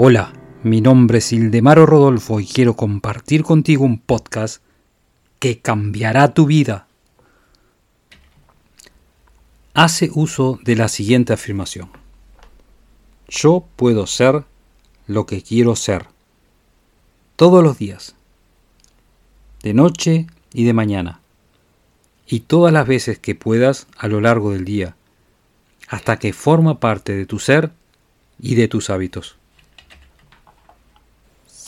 Hola, mi nombre es Ildemaro Rodolfo y quiero compartir contigo un podcast que cambiará tu vida. Hace uso de la siguiente afirmación. Yo puedo ser lo que quiero ser. Todos los días. De noche y de mañana. Y todas las veces que puedas a lo largo del día. Hasta que forma parte de tu ser y de tus hábitos.